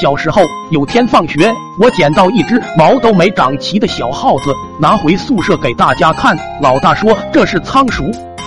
小时候有天放学，我捡到一只毛都没长齐的小耗子，拿回宿舍给大家看。老大说这是仓鼠，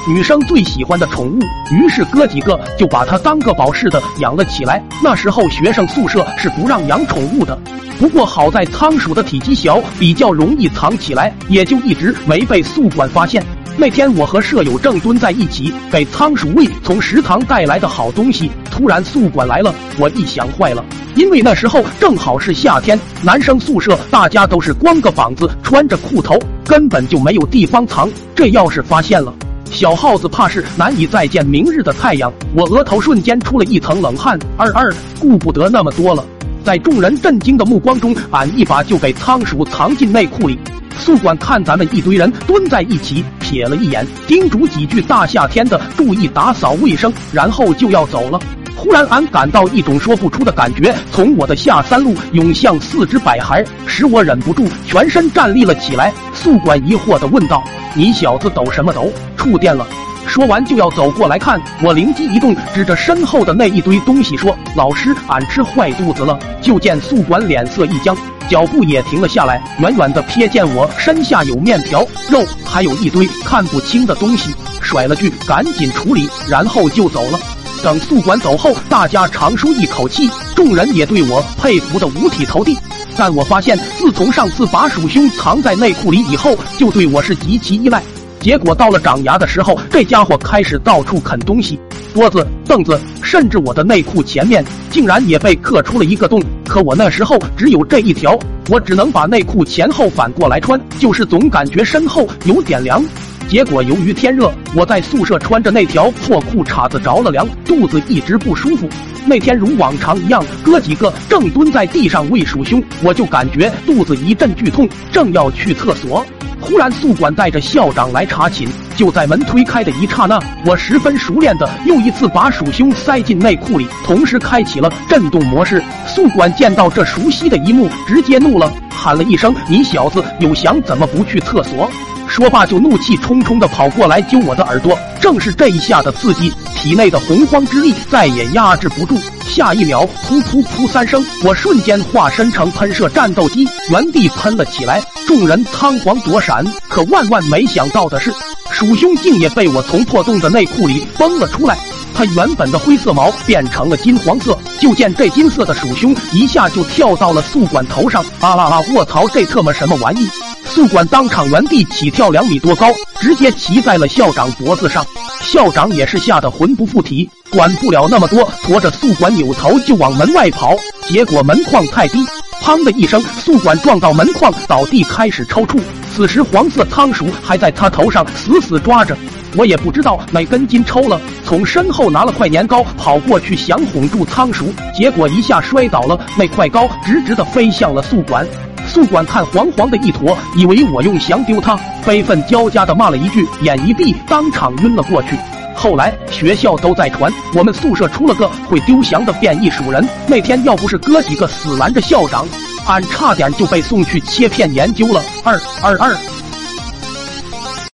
女生最喜欢的宠物，于是哥几个就把它当个宝似的养了起来。那时候学生宿舍是不让养宠物的，不过好在仓鼠的体积小，比较容易藏起来，也就一直没被宿管发现。那天我和舍友正蹲在一起给仓鼠喂从食堂带来的好东西，突然宿管来了，我一想坏了，因为那时候正好是夏天，男生宿舍大家都是光个膀子，穿着裤头，根本就没有地方藏。这要是发现了，小耗子怕是难以再见明日的太阳。我额头瞬间出了一层冷汗。二二，顾不得那么多了，在众人震惊的目光中，俺一把就给仓鼠藏进内裤里。宿管看咱们一堆人蹲在一起，瞥了一眼，叮嘱几句：“大夏天的，注意打扫卫生。”然后就要走了。忽然，俺感到一种说不出的感觉从我的下三路涌向四肢百骸，使我忍不住全身站立了起来。宿管疑惑地问道：“你小子抖什么抖？触电了？”说完就要走过来看，我灵机一动，指着身后的那一堆东西说：“老师，俺吃坏肚子了。”就见宿管脸色一僵。脚步也停了下来，远远的瞥见我身下有面条、肉，还有一堆看不清的东西，甩了句“赶紧处理”，然后就走了。等宿管走后，大家长舒一口气，众人也对我佩服的五体投地。但我发现，自从上次把鼠兄藏在内裤里以后，就对我是极其依赖。结果到了长牙的时候，这家伙开始到处啃东西，桌子、凳子，甚至我的内裤前面，竟然也被刻出了一个洞。可我那时候只有这一条，我只能把内裤前后反过来穿，就是总感觉身后有点凉。结果由于天热，我在宿舍穿着那条破裤衩子着了凉，肚子一直不舒服。那天如往常一样，哥几个正蹲在地上喂鼠兄，我就感觉肚子一阵剧痛，正要去厕所。忽然，宿管带着校长来查寝。就在门推开的一刹那，我十分熟练的又一次把鼠兄塞进内裤里，同时开启了震动模式。宿管见到这熟悉的一幕，直接怒了，喊了一声：“你小子有翔，怎么不去厕所？”说罢，就怒气冲冲的跑过来揪我的耳朵。正是这一下的刺激，体内的洪荒之力再也压制不住。下一秒，噗噗噗三声，我瞬间化身成喷射战斗机，原地喷了起来。众人仓皇躲闪，可万万没想到的是，鼠兄竟也被我从破洞的内裤里崩了出来。他原本的灰色毛变成了金黄色，就见这金色的鼠兄一下就跳到了宿管头上。啊啦啦！卧槽，这特么什么玩意？宿管当场原地起跳两米多高，直接骑在了校长脖子上。校长也是吓得魂不附体，管不了那么多，驮着宿管扭头就往门外跑。结果门框太低，砰的一声，宿管撞到门框，倒地开始抽搐。此时黄色仓鼠还在他头上死死抓着，我也不知道哪根筋抽了，从身后拿了块年糕跑过去想哄住仓鼠，结果一下摔倒了，那块糕直直的飞向了宿管。宿管看黄黄的一坨，以为我用翔丢他，悲愤交加的骂了一句，眼一闭，当场晕了过去。后来学校都在传，我们宿舍出了个会丢翔的变异鼠人。那天要不是哥几个死拦着校长，俺差点就被送去切片研究了。二二二。